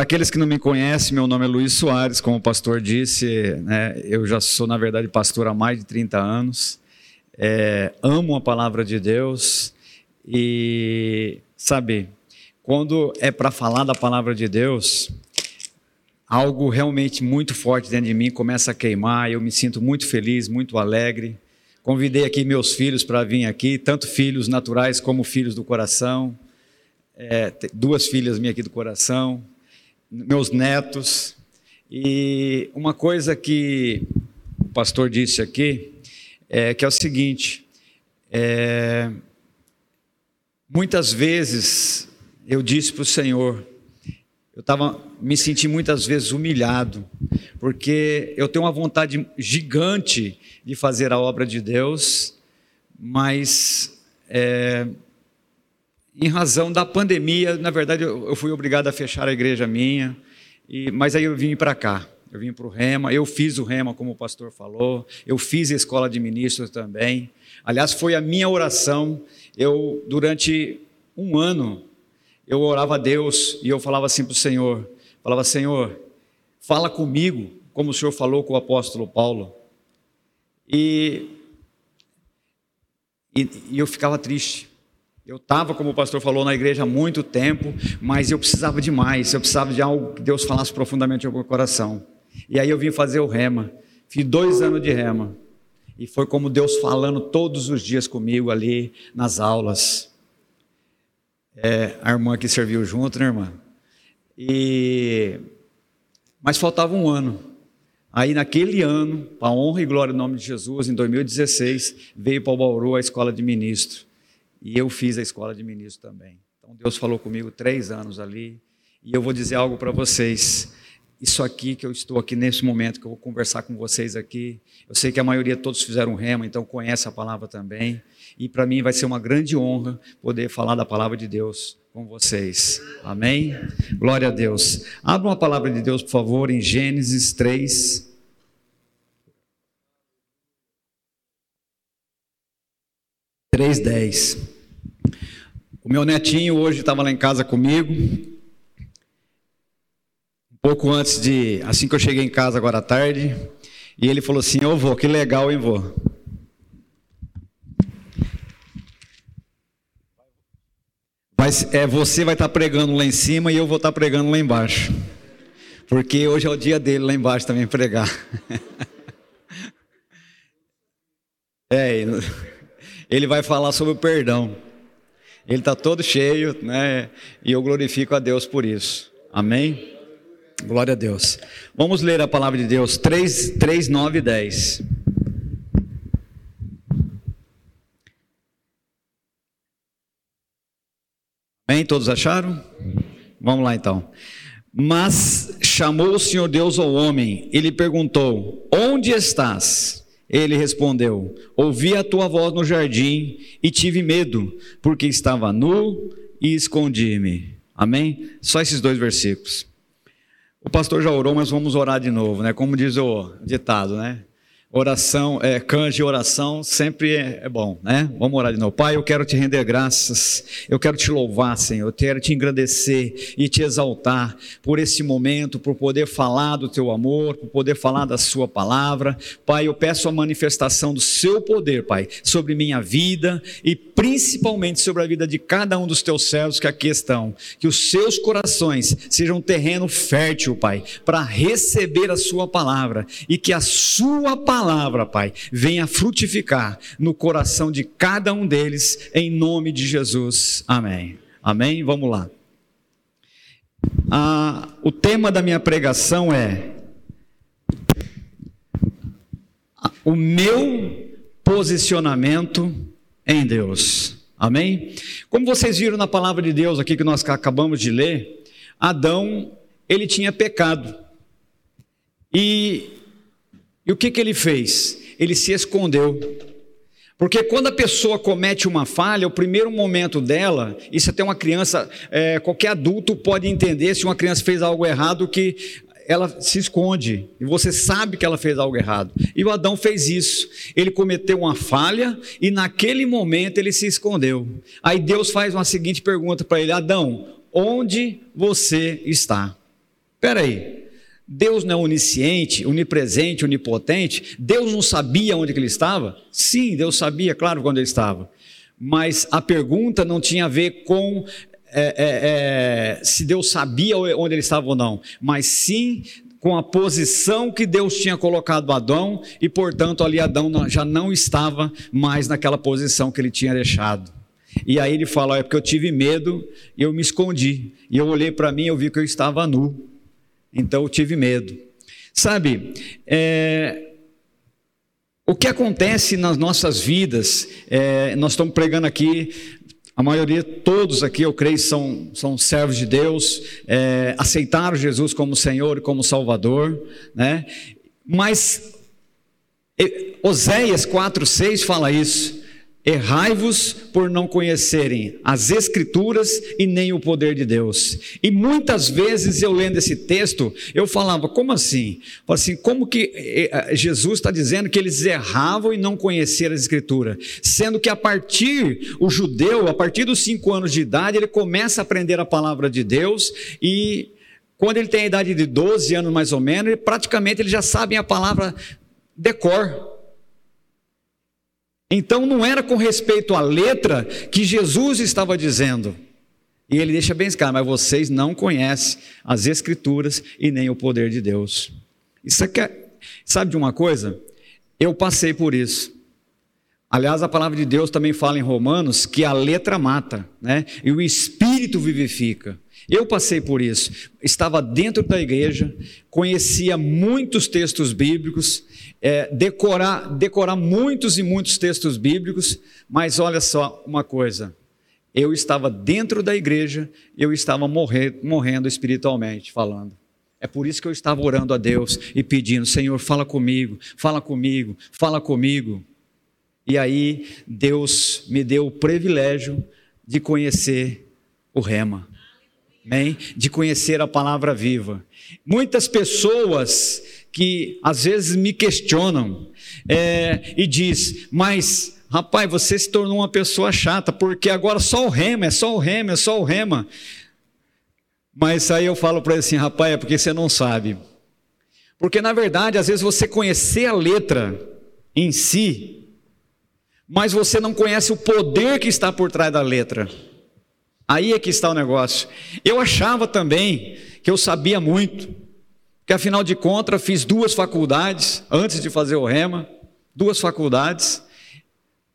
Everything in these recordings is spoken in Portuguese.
Para aqueles que não me conhecem, meu nome é Luiz Soares, como o pastor disse, né, eu já sou, na verdade, pastor há mais de 30 anos. É, amo a palavra de Deus e, sabe, quando é para falar da palavra de Deus, algo realmente muito forte dentro de mim começa a queimar, eu me sinto muito feliz, muito alegre. Convidei aqui meus filhos para vir aqui, tanto filhos naturais como filhos do coração. É, duas filhas minhas aqui do coração meus netos. E uma coisa que o pastor disse aqui é que é o seguinte: é, muitas vezes eu disse para o Senhor, eu estava me senti muitas vezes humilhado, porque eu tenho uma vontade gigante de fazer a obra de Deus, mas é, em razão da pandemia, na verdade, eu, fui obrigado a fechar a igreja minha, e, mas aí eu vim para cá. Eu vim para o Rema, eu fiz o Rema, como o pastor falou, eu fiz a escola de ministros também. Aliás, foi a minha oração. Eu, durante um ano, eu orava a Deus e eu falava assim para o Senhor: falava, Senhor, fala comigo, como o Senhor falou com o apóstolo Paulo. E, e, e eu ficava triste. Eu estava, como o pastor falou, na igreja há muito tempo, mas eu precisava de mais, eu precisava de algo que Deus falasse profundamente ao meu coração. E aí eu vim fazer o rema, fiz dois anos de rema, e foi como Deus falando todos os dias comigo ali nas aulas. É, a irmã que serviu junto, né, irmã? E... Mas faltava um ano. Aí, naquele ano, para honra e glória do nome de Jesus, em 2016, veio para o Bauru a escola de ministro. E eu fiz a escola de ministro também. Então Deus falou comigo três anos ali. E eu vou dizer algo para vocês. Isso aqui que eu estou aqui nesse momento, que eu vou conversar com vocês aqui. Eu sei que a maioria todos fizeram rema, então conhece a palavra também. E para mim vai ser uma grande honra poder falar da palavra de Deus com vocês. Amém? Glória a Deus. Abra uma palavra de Deus, por favor, em Gênesis 3. 3,10. O meu netinho hoje estava lá em casa comigo. Um pouco antes de. Assim que eu cheguei em casa agora à tarde. E ele falou assim: Ô vô, que legal, hein, vô? Mas é, você vai estar tá pregando lá em cima e eu vou estar tá pregando lá embaixo. Porque hoje é o dia dele lá embaixo também pregar. é, ele vai falar sobre o perdão. Ele está todo cheio, né? E eu glorifico a Deus por isso. Amém? Glória a Deus. Vamos ler a palavra de Deus, 3, 3 9 e 10. Amém? Todos acharam? Vamos lá então. Mas chamou o Senhor Deus ao homem e lhe perguntou: Onde estás? Ele respondeu: Ouvi a tua voz no jardim e tive medo, porque estava nu e escondi-me. Amém? Só esses dois versículos. O pastor já orou, mas vamos orar de novo, né? Como diz o ditado, né? Oração, é, canje oração sempre é, é, bom, né? Vamos orar de novo. Pai, eu quero te render graças, eu quero te louvar, Senhor, eu quero te engrandecer e te exaltar por esse momento, por poder falar do teu amor, por poder falar da Sua palavra. Pai, eu peço a manifestação do Seu poder, Pai, sobre minha vida e principalmente sobre a vida de cada um dos teus servos que aqui estão. Que os seus corações sejam um terreno fértil, Pai, para receber a Sua palavra e que a Sua palavra palavra, Pai, venha frutificar no coração de cada um deles, em nome de Jesus. Amém. Amém? Vamos lá. Ah, o tema da minha pregação é o meu posicionamento em Deus. Amém? Como vocês viram na palavra de Deus aqui que nós acabamos de ler, Adão, ele tinha pecado. E e o que, que ele fez? Ele se escondeu. Porque quando a pessoa comete uma falha, o primeiro momento dela, isso até uma criança, é, qualquer adulto pode entender se uma criança fez algo errado, que ela se esconde e você sabe que ela fez algo errado. E o Adão fez isso. Ele cometeu uma falha e naquele momento ele se escondeu. Aí Deus faz uma seguinte pergunta para ele: Adão, onde você está? Espera aí, Deus não é onisciente, onipresente, onipotente? Deus não sabia onde ele estava? Sim, Deus sabia, claro, onde ele estava. Mas a pergunta não tinha a ver com é, é, é, se Deus sabia onde ele estava ou não, mas sim com a posição que Deus tinha colocado Adão, e portanto ali Adão já não estava mais naquela posição que ele tinha deixado. E aí ele fala: é porque eu tive medo eu me escondi. E eu olhei para mim e eu vi que eu estava nu. Então eu tive medo. Sabe, é, o que acontece nas nossas vidas, é, nós estamos pregando aqui a maioria, todos aqui, eu creio, são, são servos de Deus, é, aceitaram Jesus como Senhor e como Salvador, né? Mas Oséias 4,6 fala isso. Errai-vos por não conhecerem as Escrituras e nem o poder de Deus. E muitas vezes eu lendo esse texto, eu falava, como assim? assim, como que eh, eh, Jesus está dizendo que eles erravam e não conheceram as Escrituras? Sendo que a partir, o judeu, a partir dos cinco anos de idade, ele começa a aprender a palavra de Deus e quando ele tem a idade de 12 anos mais ou menos, ele, praticamente ele já sabe a palavra decor. Então não era com respeito à letra que Jesus estava dizendo. E ele deixa bem claro, mas vocês não conhecem as Escrituras e nem o poder de Deus. Isso aqui é, sabe de uma coisa? Eu passei por isso. Aliás, a palavra de Deus também fala em Romanos que a letra mata, né? E o espírito vivifica. Eu passei por isso. Estava dentro da igreja, conhecia muitos textos bíblicos, é, decorar, decorar muitos e muitos textos bíblicos, mas olha só uma coisa. Eu estava dentro da igreja, eu estava morrer, morrendo espiritualmente falando. É por isso que eu estava orando a Deus e pedindo: Senhor, fala comigo, fala comigo, fala comigo. E aí Deus me deu o privilégio de conhecer o Rema, de conhecer a palavra viva. Muitas pessoas que às vezes me questionam é, e diz, mas rapaz, você se tornou uma pessoa chata, porque agora só o rema, é só o rema, é só o rema. Mas aí eu falo para ele assim, rapaz, é porque você não sabe. Porque na verdade, às vezes você conhecer a letra em si, mas você não conhece o poder que está por trás da letra. Aí é que está o negócio. Eu achava também que eu sabia muito que afinal de contas fiz duas faculdades antes de fazer o Rema, duas faculdades.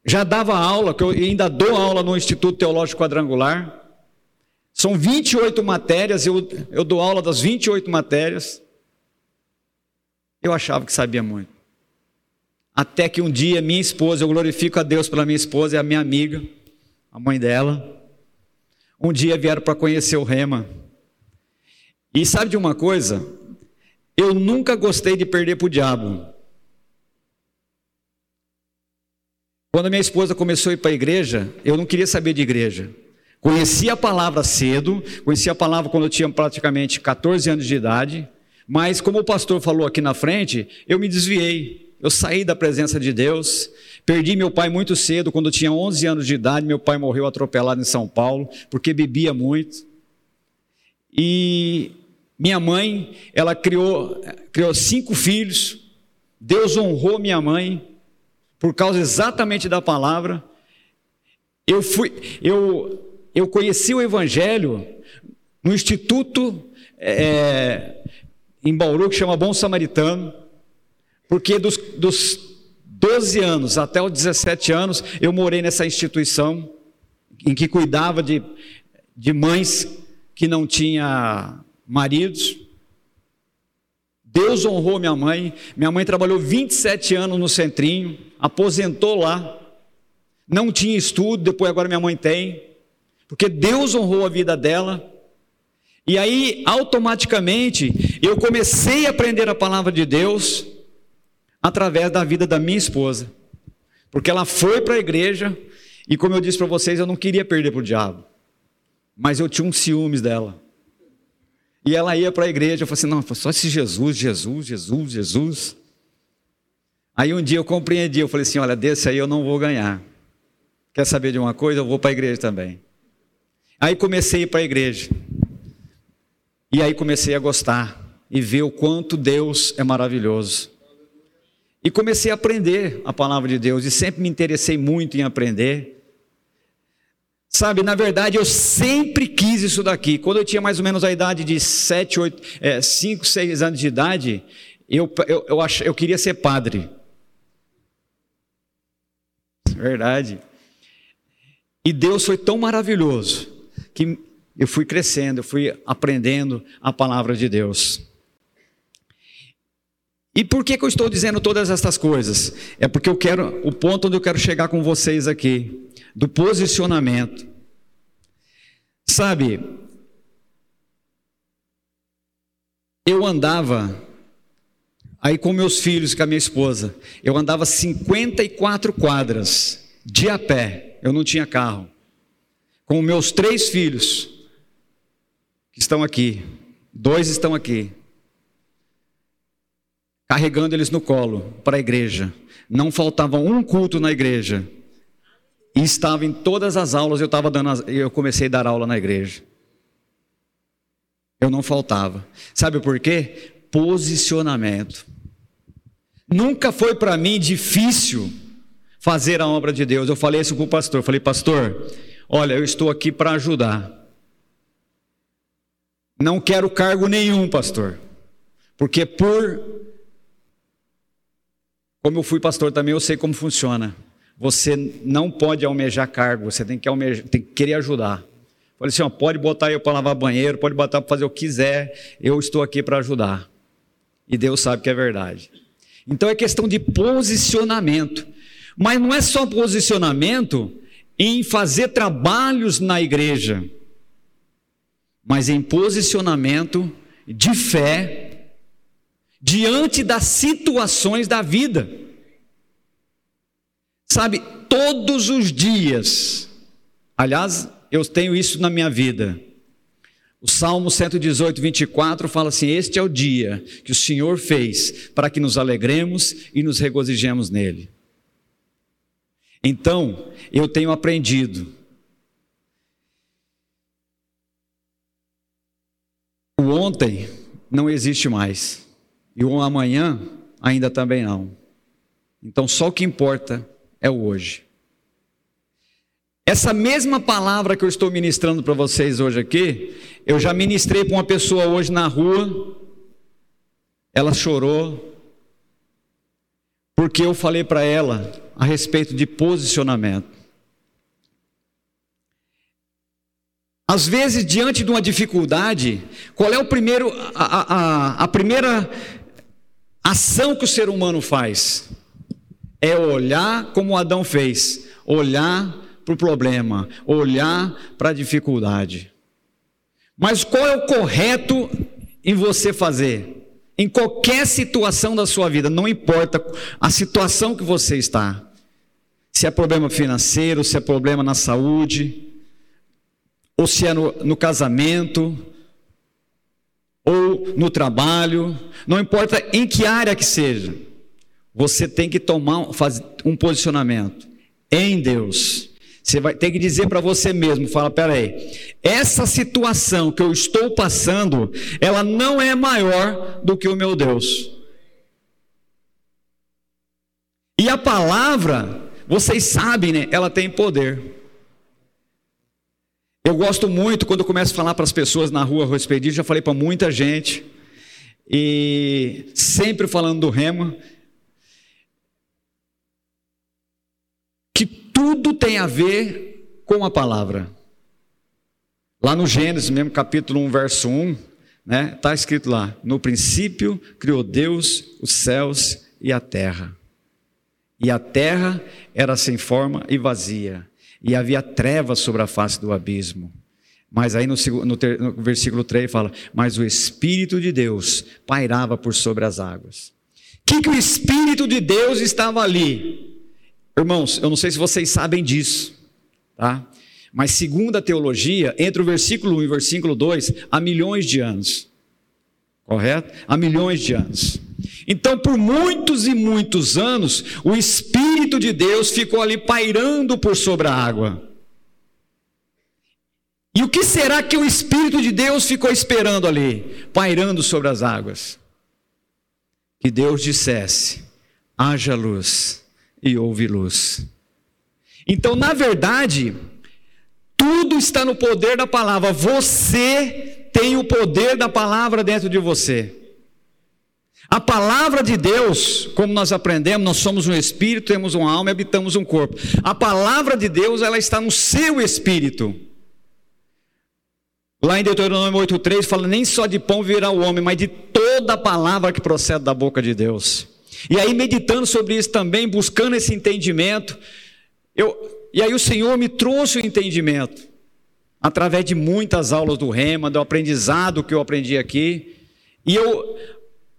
Já dava aula, que eu ainda dou aula no Instituto Teológico Quadrangular. São 28 matérias, eu, eu dou aula das 28 matérias. Eu achava que sabia muito. Até que um dia minha esposa, eu glorifico a Deus pela minha esposa, é a minha amiga, a mãe dela. Um dia vieram para conhecer o Rema. E sabe de uma coisa? Eu nunca gostei de perder para o diabo. Quando minha esposa começou a ir para a igreja, eu não queria saber de igreja. Conhecia a palavra cedo, conhecia a palavra quando eu tinha praticamente 14 anos de idade, mas como o pastor falou aqui na frente, eu me desviei. Eu saí da presença de Deus, perdi meu pai muito cedo, quando eu tinha 11 anos de idade, meu pai morreu atropelado em São Paulo, porque bebia muito. E minha mãe, ela criou, criou cinco filhos. Deus honrou minha mãe por causa exatamente da palavra. Eu fui, eu, eu conheci o Evangelho no instituto é, em Bauru que chama Bom Samaritano, porque dos, dos 12 anos até os 17 anos eu morei nessa instituição em que cuidava de, de mães que não tinha maridos. Deus honrou minha mãe. Minha mãe trabalhou 27 anos no centrinho, aposentou lá. Não tinha estudo, depois agora minha mãe tem. Porque Deus honrou a vida dela. E aí, automaticamente, eu comecei a aprender a palavra de Deus através da vida da minha esposa. Porque ela foi para a igreja e, como eu disse para vocês, eu não queria perder para o diabo. Mas eu tinha um ciúmes dela. E ela ia para a igreja, eu falei assim, não, só esse Jesus, Jesus, Jesus, Jesus. Aí um dia eu compreendi, eu falei assim, olha, desse aí eu não vou ganhar. Quer saber de uma coisa? Eu vou para a igreja também. Aí comecei a ir para a igreja. E aí comecei a gostar e ver o quanto Deus é maravilhoso. E comecei a aprender a palavra de Deus e sempre me interessei muito em aprender. Sabe, na verdade, eu sempre quis isso daqui. Quando eu tinha mais ou menos a idade de 7, 8, é, 5, 6 anos de idade, eu, eu, eu, ach, eu queria ser padre. Verdade. E Deus foi tão maravilhoso que eu fui crescendo, eu fui aprendendo a palavra de Deus. E por que, que eu estou dizendo todas essas coisas? É porque eu quero, o ponto onde eu quero chegar com vocês aqui, do posicionamento. Sabe, eu andava aí com meus filhos, com a minha esposa, eu andava 54 quadras de a pé, eu não tinha carro, com meus três filhos, que estão aqui, dois estão aqui, carregando eles no colo para a igreja. Não faltava um culto na igreja. E estava em todas as aulas, eu estava dando, eu comecei a dar aula na igreja. Eu não faltava. Sabe por quê? Posicionamento. Nunca foi para mim difícil fazer a obra de Deus. Eu falei isso com o pastor. Falei, pastor, olha, eu estou aqui para ajudar. Não quero cargo nenhum, pastor. Porque por como eu fui pastor também, eu sei como funciona. Você não pode almejar cargo, você tem que, almejar, tem que querer ajudar. Falei assim: ó, pode botar eu para lavar banheiro, pode botar para fazer o que quiser, eu estou aqui para ajudar. E Deus sabe que é verdade. Então é questão de posicionamento. Mas não é só posicionamento em fazer trabalhos na igreja, mas em posicionamento de fé diante das situações da vida. Sabe, todos os dias, aliás, eu tenho isso na minha vida. O Salmo 118, 24 fala assim: Este é o dia que o Senhor fez para que nos alegremos e nos regozijemos nele. Então, eu tenho aprendido. O ontem não existe mais. E o amanhã ainda também não. Então só o que importa é o hoje. Essa mesma palavra que eu estou ministrando para vocês hoje aqui, eu já ministrei para uma pessoa hoje na rua. Ela chorou porque eu falei para ela a respeito de posicionamento. Às vezes, diante de uma dificuldade, qual é o primeiro, a, a, a primeira ação que o ser humano faz é olhar como Adão fez, olhar para o problema, olhar para a dificuldade. Mas qual é o correto em você fazer? Em qualquer situação da sua vida, não importa a situação que você está. Se é problema financeiro, se é problema na saúde, ou se é no, no casamento, ou no trabalho, não importa em que área que seja, você tem que tomar um posicionamento em Deus. Você vai ter que dizer para você mesmo, fala, peraí, essa situação que eu estou passando, ela não é maior do que o meu Deus. E a palavra, vocês sabem, né? Ela tem poder. Eu gosto muito quando eu começo a falar para as pessoas na rua a já falei para muita gente, e sempre falando do rema, que tudo tem a ver com a palavra. Lá no Gênesis, mesmo capítulo 1, verso 1, né, está escrito lá: No princípio criou Deus os céus e a terra. E a terra era sem forma e vazia e havia trevas sobre a face do abismo. Mas aí no, no, no, versículo 3 fala: Mas o Espírito de Deus pairava por sobre as águas. O que, que o Espírito de Deus estava ali? Irmãos, eu não sei se vocês sabem disso, tá? Mas segundo a teologia, entre o versículo 1 e o versículo 2, há milhões de anos. Correto? Há milhões de anos. Então, por muitos e muitos anos, o Espírito de Deus ficou ali pairando por sobre a água. E o que será que o Espírito de Deus ficou esperando ali, pairando sobre as águas? Que Deus dissesse: haja luz, e houve luz. Então, na verdade, tudo está no poder da palavra. Você tem o poder da palavra dentro de você. A palavra de Deus, como nós aprendemos, nós somos um espírito, temos uma alma e habitamos um corpo. A palavra de Deus, ela está no seu espírito. Lá em Deuteronômio 8,3 fala: nem só de pão virá o homem, mas de toda a palavra que procede da boca de Deus. E aí, meditando sobre isso também, buscando esse entendimento, eu, e aí o Senhor me trouxe o entendimento, através de muitas aulas do Rema, do aprendizado que eu aprendi aqui. E eu,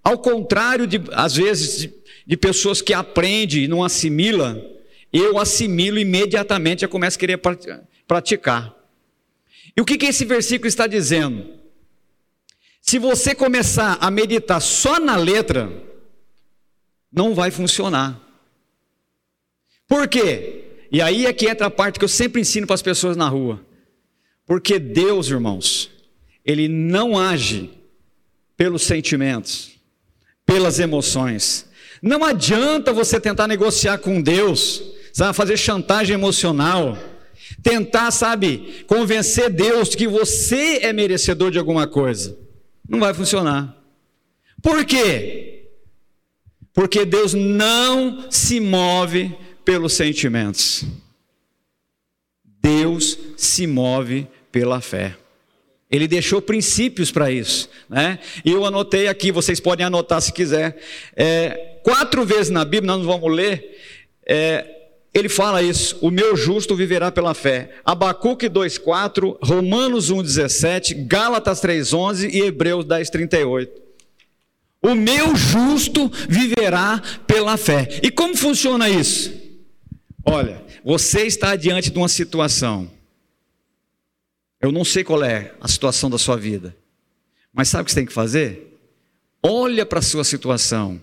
ao contrário de, às vezes, de, de pessoas que aprendem e não assimila, eu assimilo imediatamente e começo a querer praticar. E o que, que esse versículo está dizendo? Se você começar a meditar só na letra, não vai funcionar. Por quê? E aí é que entra a parte que eu sempre ensino para as pessoas na rua. Porque Deus, irmãos, Ele não age pelos sentimentos pelas emoções. Não adianta você tentar negociar com Deus, sabe, fazer chantagem emocional, tentar, sabe, convencer Deus que você é merecedor de alguma coisa. Não vai funcionar. Por quê? Porque Deus não se move pelos sentimentos. Deus se move pela fé. Ele deixou princípios para isso. Né? E eu anotei aqui, vocês podem anotar se quiser. É, quatro vezes na Bíblia, nós vamos ler, é, ele fala isso: o meu justo viverá pela fé. Abacuque 2,4, Romanos 1,17, Gálatas 3,11 e Hebreus 10,38. O meu justo viverá pela fé. E como funciona isso? Olha, você está diante de uma situação eu não sei qual é a situação da sua vida, mas sabe o que você tem que fazer? Olha para a sua situação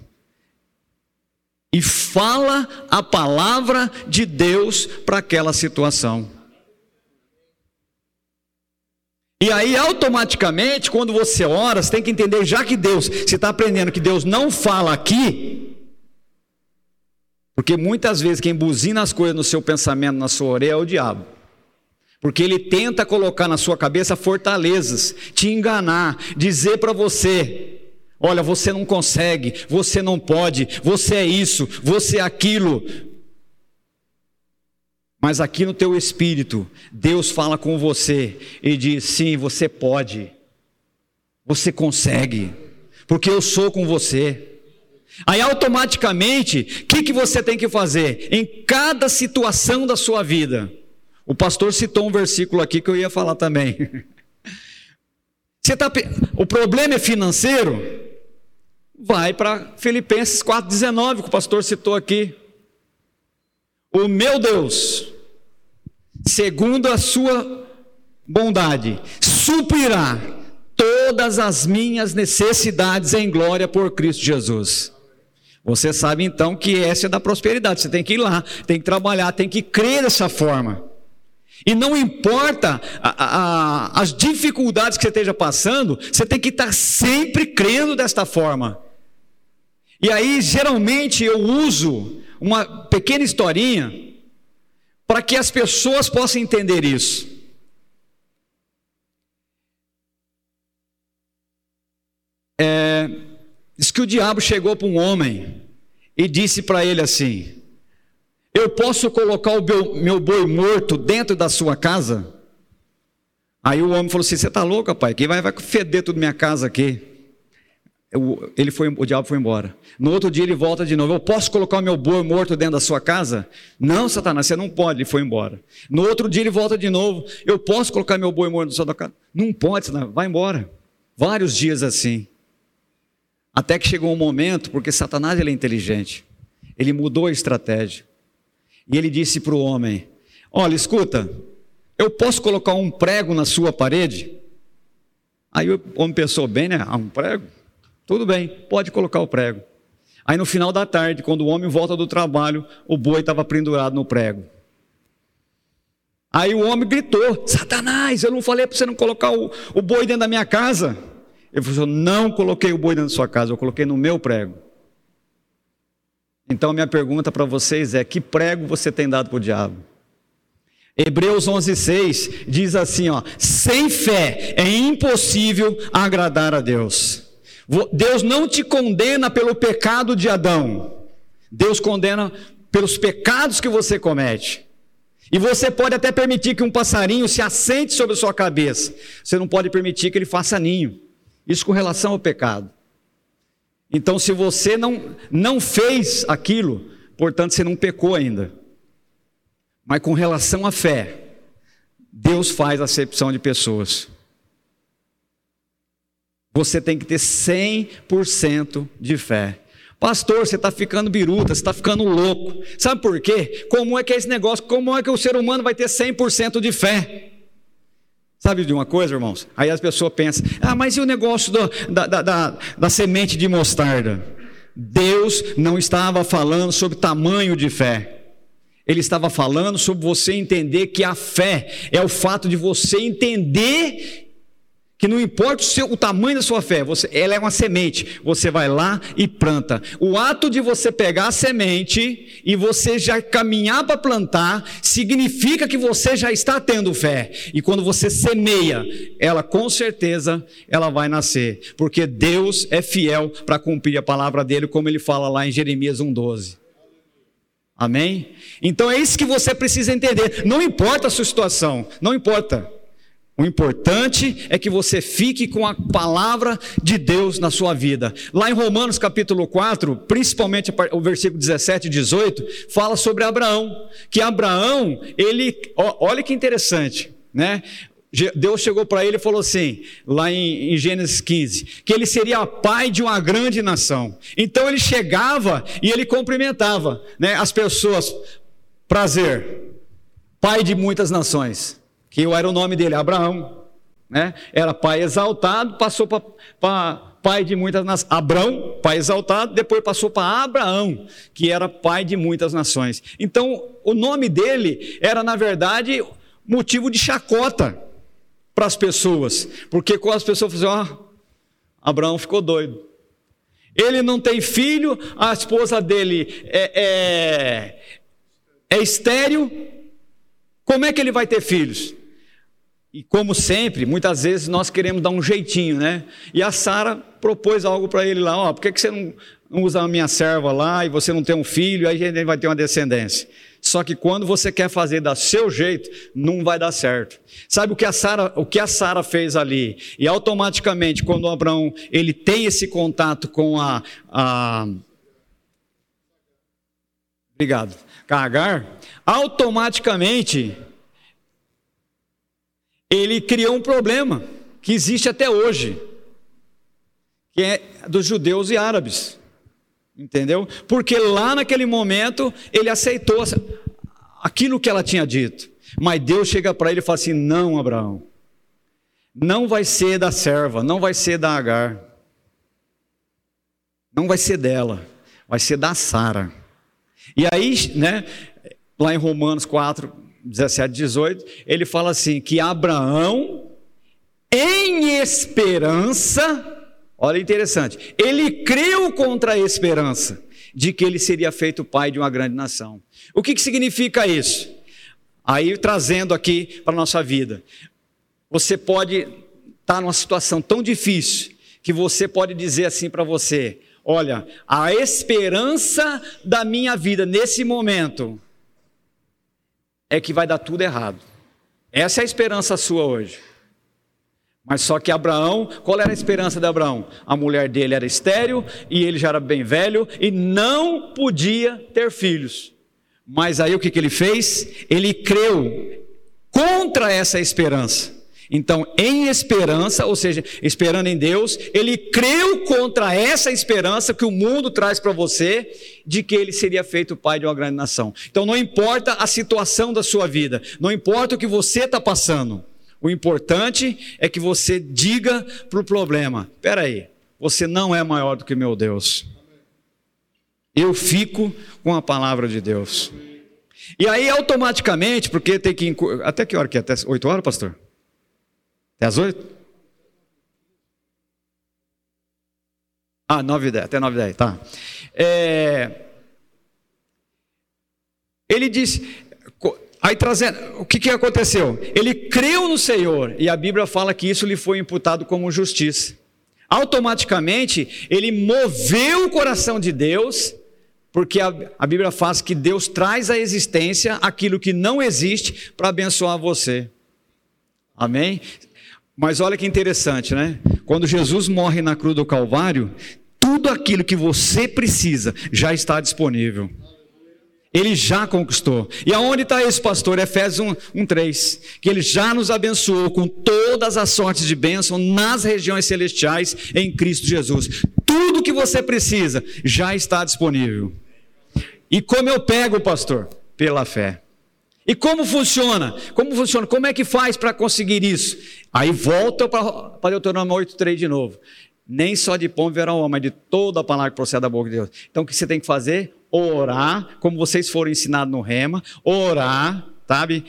e fala a palavra de Deus para aquela situação. E aí, automaticamente, quando você ora, você tem que entender, já que Deus, você está aprendendo que Deus não fala aqui, porque muitas vezes quem buzina as coisas no seu pensamento, na sua orelha, é o diabo. Porque ele tenta colocar na sua cabeça fortalezas, te enganar, dizer para você: olha, você não consegue, você não pode, você é isso, você é aquilo. Mas aqui no teu espírito, Deus fala com você e diz: sim, você pode, você consegue, porque eu sou com você. Aí automaticamente, o que, que você tem que fazer? Em cada situação da sua vida, o pastor citou um versículo aqui que eu ia falar também. Você tá, o problema é financeiro? Vai para Filipenses 4,19, que o pastor citou aqui. O meu Deus, segundo a sua bondade, suprirá todas as minhas necessidades em glória por Cristo Jesus. Você sabe então que essa é da prosperidade. Você tem que ir lá, tem que trabalhar, tem que crer dessa forma. E não importa a, a, as dificuldades que você esteja passando, você tem que estar sempre crendo desta forma. E aí, geralmente, eu uso uma pequena historinha para que as pessoas possam entender isso. É, diz que o diabo chegou para um homem e disse para ele assim: eu posso colocar o meu, meu boi morto dentro da sua casa? Aí o homem falou assim: Você está louco, pai? Quem vai, vai feder tudo minha casa aqui? Ele foi, o diabo foi embora. No outro dia ele volta de novo. Eu posso colocar o meu boi morto dentro da sua casa? Não, Satanás, você não pode. Ele foi embora. No outro dia ele volta de novo. Eu posso colocar meu boi morto dentro da sua casa? Não pode, Satanás. Vai embora. Vários dias assim. Até que chegou um momento, porque Satanás ele é inteligente. Ele mudou a estratégia. E ele disse para o homem: Olha, escuta, eu posso colocar um prego na sua parede? Aí o homem pensou bem, né? Ah, um prego? Tudo bem, pode colocar o prego. Aí no final da tarde, quando o homem volta do trabalho, o boi estava pendurado no prego. Aí o homem gritou: Satanás, eu não falei para você não colocar o, o boi dentro da minha casa. Ele falou: Não coloquei o boi dentro da sua casa, eu coloquei no meu prego. Então, minha pergunta para vocês é: que prego você tem dado para o diabo? Hebreus 11,6 diz assim: ó, sem fé é impossível agradar a Deus. Deus não te condena pelo pecado de Adão, Deus condena pelos pecados que você comete. E você pode até permitir que um passarinho se assente sobre a sua cabeça, você não pode permitir que ele faça ninho. Isso com relação ao pecado. Então, se você não, não fez aquilo, portanto, você não pecou ainda. Mas com relação à fé, Deus faz acepção de pessoas. Você tem que ter 100% de fé. Pastor, você está ficando biruta, você está ficando louco. Sabe por quê? Como é que é esse negócio? Como é que o ser humano vai ter 100% de fé? Sabe de uma coisa, irmãos? Aí as pessoas pensam: ah, mas e o negócio do, da, da, da, da semente de mostarda? Deus não estava falando sobre tamanho de fé. Ele estava falando sobre você entender que a fé é o fato de você entender que não importa o, seu, o tamanho da sua fé, você, ela é uma semente, você vai lá e planta. O ato de você pegar a semente e você já caminhar para plantar, significa que você já está tendo fé. E quando você semeia, ela com certeza ela vai nascer, porque Deus é fiel para cumprir a palavra dele, como ele fala lá em Jeremias 1:12. Amém? Então é isso que você precisa entender. Não importa a sua situação, não importa. O importante é que você fique com a palavra de Deus na sua vida. Lá em Romanos capítulo 4, principalmente o versículo 17 e 18, fala sobre Abraão. Que Abraão, ele, olha que interessante, né? Deus chegou para ele e falou assim, lá em, em, Gênesis 15, que ele seria pai de uma grande nação. Então ele chegava e ele cumprimentava né, as pessoas, prazer, pai de muitas nações que era o nome dele, Abraão. Né? Era pai exaltado, passou para pai de muitas nações. Abraão, pai exaltado, depois passou para Abraão, que era pai de muitas nações. Então, o nome dele era, na verdade, motivo de chacota para as pessoas, porque quando as pessoas faziam, ah, Abraão ficou doido. Ele não tem filho, a esposa dele é, é, é estéreo, como é que ele vai ter filhos? E como sempre, muitas vezes nós queremos dar um jeitinho, né? E a Sara propôs algo para ele lá, ó, oh, por que, que você não, não usa a minha serva lá e você não tem um filho, aí a gente vai ter uma descendência. Só que quando você quer fazer da seu jeito, não vai dar certo. Sabe o que a Sara, o que a Sara fez ali? E automaticamente, quando Abraão ele tem esse contato com a, a obrigado, com a Agar, automaticamente ele criou um problema que existe até hoje, que é dos judeus e árabes. Entendeu? Porque lá naquele momento ele aceitou aquilo que ela tinha dito. Mas Deus chega para ele e fala assim: Não, Abraão, não vai ser da serva, não vai ser da Agar, não vai ser dela, vai ser da Sara. E aí, né, lá em Romanos 4, 17, 18, ele fala assim: que Abraão, em esperança, olha interessante, ele creu contra a esperança de que ele seria feito pai de uma grande nação. O que, que significa isso? Aí trazendo aqui para a nossa vida, você pode estar tá numa situação tão difícil que você pode dizer assim para você: olha, a esperança da minha vida nesse momento é que vai dar tudo errado. Essa é a esperança sua hoje. Mas só que Abraão, qual era a esperança de Abraão? A mulher dele era estéril e ele já era bem velho e não podia ter filhos. Mas aí o que, que ele fez? Ele creu contra essa esperança. Então, em esperança, ou seja, esperando em Deus, ele creu contra essa esperança que o mundo traz para você, de que ele seria feito pai de uma grande nação. Então, não importa a situação da sua vida, não importa o que você está passando, o importante é que você diga para o problema: aí, você não é maior do que meu Deus. Eu fico com a palavra de Deus. E aí, automaticamente, porque tem que. Até que hora que é? Até 8 horas, pastor? As 8? Ah, 9 e 10, até 9 e 10, tá. É... Ele disse, aí trazendo, o que, que aconteceu? Ele creu no Senhor, e a Bíblia fala que isso lhe foi imputado como justiça. Automaticamente, ele moveu o coração de Deus, porque a, a Bíblia faz que Deus traz à existência aquilo que não existe para abençoar você. Amém? Mas olha que interessante, né? Quando Jesus morre na cruz do Calvário, tudo aquilo que você precisa já está disponível. Ele já conquistou. E aonde está esse pastor? Efésios 1, 1, 3. Que ele já nos abençoou com todas as sortes de bênção nas regiões celestiais em Cristo Jesus. Tudo que você precisa já está disponível. E como eu pego, pastor? Pela fé. E como funciona? Como funciona? Como é que faz para conseguir isso? Aí volta para Deuteronômio 8,3 de novo. Nem só de pão verá o homem, mas de toda a palavra que procede da boca de Deus. Então o que você tem que fazer? Orar, como vocês foram ensinados no rema, orar, sabe?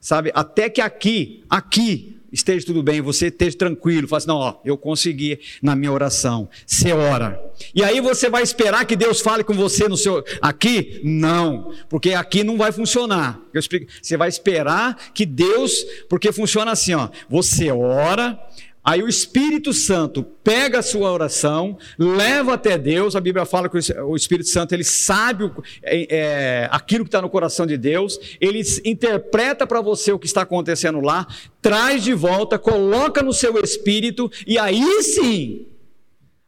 sabe? Até que aqui, aqui, esteja tudo bem, você esteja tranquilo, fala assim, não, ó, eu consegui na minha oração. Você ora. E aí você vai esperar que Deus fale com você no seu aqui? Não, porque aqui não vai funcionar. Eu explico, você vai esperar que Deus, porque funciona assim, ó, você ora, Aí o Espírito Santo pega a sua oração, leva até Deus. A Bíblia fala que o Espírito Santo ele sabe é, é, aquilo que está no coração de Deus. Ele interpreta para você o que está acontecendo lá, traz de volta, coloca no seu espírito e aí sim,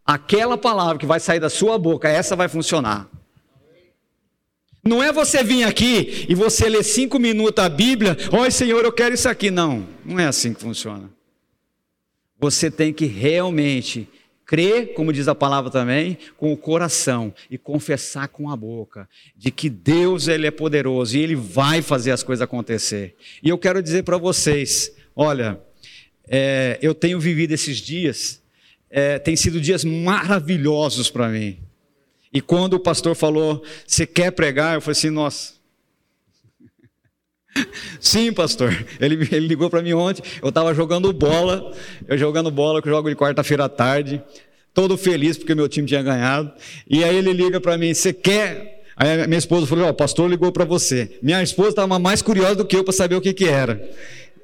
aquela palavra que vai sair da sua boca, essa vai funcionar. Não é você vir aqui e você ler cinco minutos a Bíblia, oi Senhor, eu quero isso aqui. Não, não é assim que funciona. Você tem que realmente crer, como diz a palavra também, com o coração e confessar com a boca de que Deus ele é poderoso e ele vai fazer as coisas acontecer. E eu quero dizer para vocês, olha, é, eu tenho vivido esses dias, é, tem sido dias maravilhosos para mim. E quando o pastor falou, você quer pregar? Eu falei assim, nossa, Sim, pastor. Ele, ele ligou para mim ontem. Eu estava jogando bola. Eu jogando bola, que eu jogo de quarta-feira à tarde. Todo feliz porque meu time tinha ganhado. E aí ele liga para mim: Você quer? Aí minha esposa falou: Ó, oh, pastor ligou para você. Minha esposa estava mais curiosa do que eu para saber o que, que era.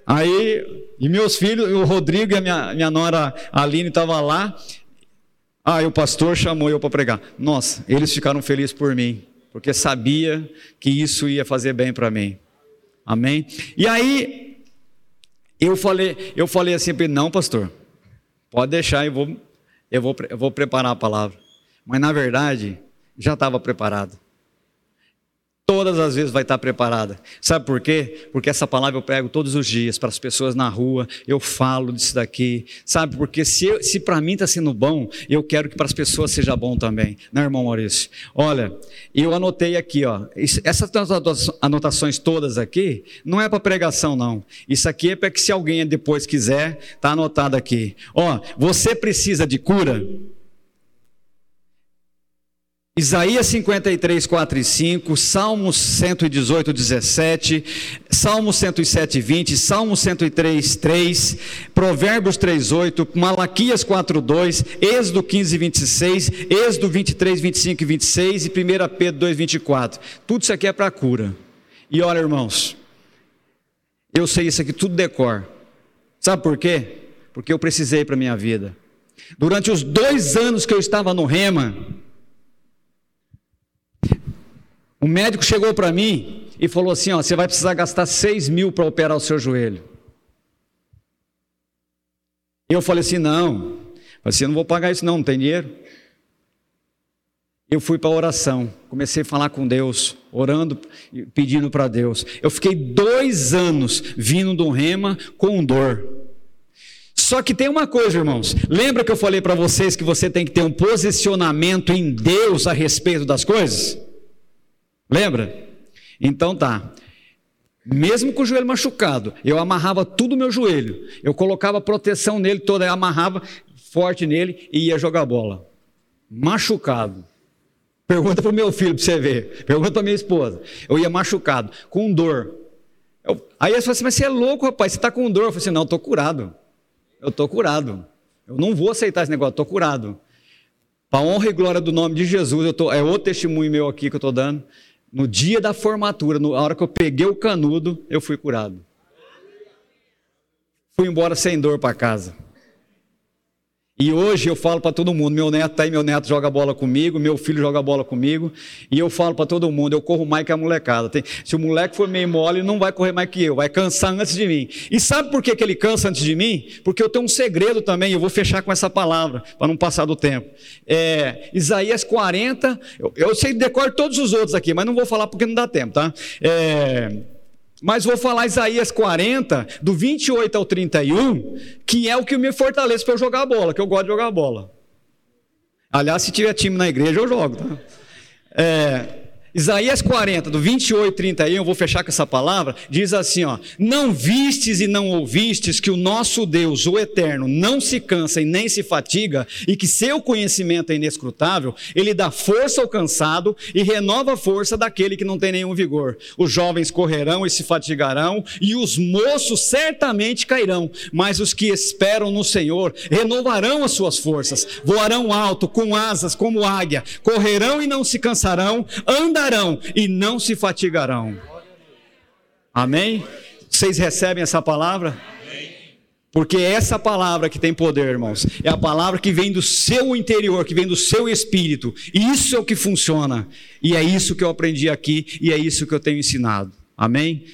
Aí, e meus filhos, o Rodrigo e a minha, minha nora Aline estavam lá. Aí o pastor chamou eu para pregar. Nossa, eles ficaram felizes por mim, porque sabia que isso ia fazer bem para mim. Amém? E aí, eu falei, eu falei assim para ele, não, pastor, pode deixar, eu vou, eu, vou, eu vou preparar a palavra. Mas na verdade, já estava preparado todas as vezes vai estar preparada. Sabe por quê? Porque essa palavra eu prego todos os dias para as pessoas na rua, eu falo disso daqui. Sabe? Porque se, se para mim está sendo bom, eu quero que para as pessoas seja bom também. Né, irmão Maurício? Olha, eu anotei aqui, ó. Essas anotações todas aqui, não é para pregação, não. Isso aqui é para que se alguém depois quiser, está anotado aqui. Ó, você precisa de cura? Isaías 53, 4 e 5, Salmos 118, 17, Salmos 107, 20, Salmos 103, 3, Provérbios 3, 8, Malaquias 4, 2, Êxodo 15, 26, Êxodo 23, 25 e 26 e 1 Pedro 2, 24. Tudo isso aqui é para cura. E olha, irmãos, eu sei isso aqui tudo decor. Sabe por quê? Porque eu precisei para minha vida. Durante os dois anos que eu estava no Rema, o médico chegou para mim e falou assim: ó, você vai precisar gastar 6 mil para operar o seu joelho. Eu falei assim: não. Falei assim: não vou pagar isso, não, não tem dinheiro. Eu fui para a oração, comecei a falar com Deus, orando, pedindo para Deus. Eu fiquei dois anos vindo do rema com dor. Só que tem uma coisa, irmãos. Lembra que eu falei para vocês que você tem que ter um posicionamento em Deus a respeito das coisas? Lembra? Então tá. Mesmo com o joelho machucado, eu amarrava tudo no meu joelho. Eu colocava proteção nele toda, eu amarrava forte nele e ia jogar bola. Machucado. Pergunta para o meu filho para você ver. Pergunta para minha esposa. Eu ia machucado, com dor. Eu, aí eles falaram assim: Mas você é louco, rapaz, você está com dor. Eu falei assim: Não, eu estou curado. Eu estou curado. Eu não vou aceitar esse negócio, estou curado. Para honra e glória do nome de Jesus, eu tô, é outro testemunho meu aqui que eu estou dando. No dia da formatura, na hora que eu peguei o canudo, eu fui curado. Fui embora sem dor para casa. E hoje eu falo para todo mundo, meu neto tá aí, meu neto joga bola comigo, meu filho joga bola comigo, e eu falo para todo mundo, eu corro mais que a molecada. Tem, se o moleque for meio mole, não vai correr mais que eu, vai cansar antes de mim. E sabe por que, que ele cansa antes de mim? Porque eu tenho um segredo também, eu vou fechar com essa palavra, para não passar do tempo. É, Isaías 40, eu, eu sei decor todos os outros aqui, mas não vou falar porque não dá tempo, tá? É, mas vou falar Isaías 40, do 28 ao 31, que é o que me fortalece para eu jogar bola, que eu gosto de jogar bola. Aliás, se tiver time na igreja, eu jogo. Tá? É, Isaías 40, do 28 e 31, eu vou fechar com essa palavra, diz assim: ó, Não vistes e não ouvistes que o nosso Deus, o Eterno, não se cansa e nem se fatiga, e que seu conhecimento é inescrutável, ele dá força ao cansado e renova a força daquele que não tem nenhum vigor. Os jovens correrão e se fatigarão, e os moços certamente cairão, mas os que esperam no Senhor renovarão as suas forças, voarão alto, com asas como águia, correrão e não se cansarão, andarão andarão e não se fatigarão. Amém? Vocês recebem essa palavra? Porque é essa palavra que tem poder, irmãos, é a palavra que vem do seu interior, que vem do seu espírito. E isso é o que funciona. E é isso que eu aprendi aqui e é isso que eu tenho ensinado. Amém?